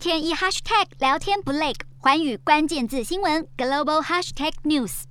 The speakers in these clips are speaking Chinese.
天一 hashtag 聊天不累，寰宇关键字新闻 global hashtag news。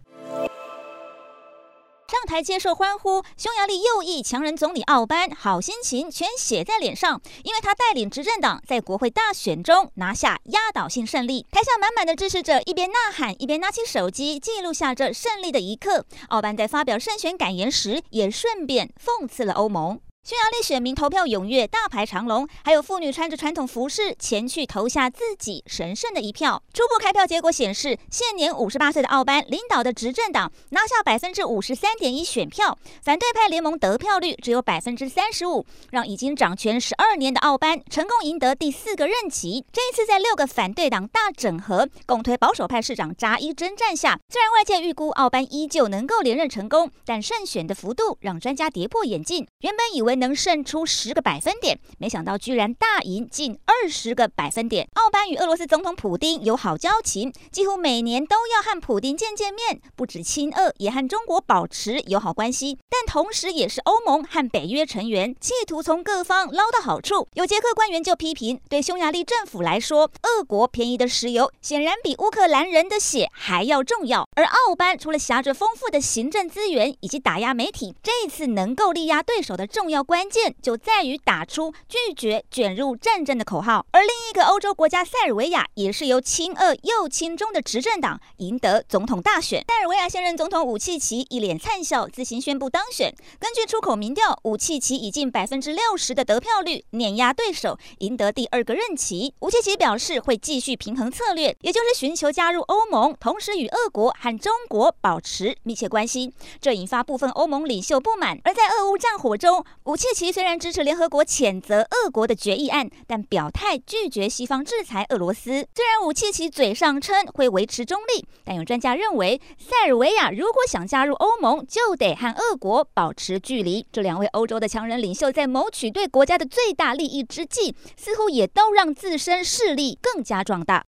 上台接受欢呼，匈牙利右翼强人总理奥班好心情全写在脸上，因为他带领执政党在国会大选中拿下压倒性胜利。台下满满的支持者一边呐喊，一边拿起手机记录下这胜利的一刻。奥班在发表胜选感言时，也顺便讽刺了欧盟。匈牙利选民投票踊跃，大排长龙，还有妇女穿着传统服饰前去投下自己神圣的一票。初步开票结果显示，现年五十八岁的奥班领导的执政党拿下百分之五十三点一选票，反对派联盟得票率只有百分之三十五，让已经掌权十二年的奥班成功赢得第四个任期。这一次在六个反对党大整合、共推保守派市长扎伊征战下，虽然外界预估奥班依旧能够连任成功，但胜选的幅度让专家跌破眼镜。原本以为为能胜出十个百分点，没想到居然大赢近二十个百分点。奥班与俄罗斯总统普丁有好交情，几乎每年都要和普丁见见面，不止亲俄，也和中国保持友好关系。但同时也是欧盟和北约成员，企图从各方捞到好处。有捷克官员就批评，对匈牙利政府来说，俄国便宜的石油显然比乌克兰人的血还要重要。而奥班除了挟着丰富的行政资源以及打压媒体，这次能够力压对手的重要关键。就在于打出拒绝卷入战争的口号，而另一个欧洲国家塞尔维亚也是由亲俄又亲中的执政党赢得总统大选。塞尔维亚现任总统武契奇一脸灿笑，自行宣布当选。根据出口民调，武契奇以近百分之六十的得票率碾压对手，赢得第二个任期。武契奇表示会继续平衡策略，也就是寻求加入欧盟，同时与俄国和中国保持密切关系。这引发部分欧盟领袖不满。而在俄乌战火中，武契奇虽然支持联合国谴责俄国的决议案，但表态拒绝西方制裁俄罗斯。虽然武契奇嘴上称会维持中立，但有专家认为，塞尔维亚如果想加入欧盟，就得和俄国保持距离。这两位欧洲的强人领袖在谋取对国家的最大利益之际，似乎也都让自身势力更加壮大。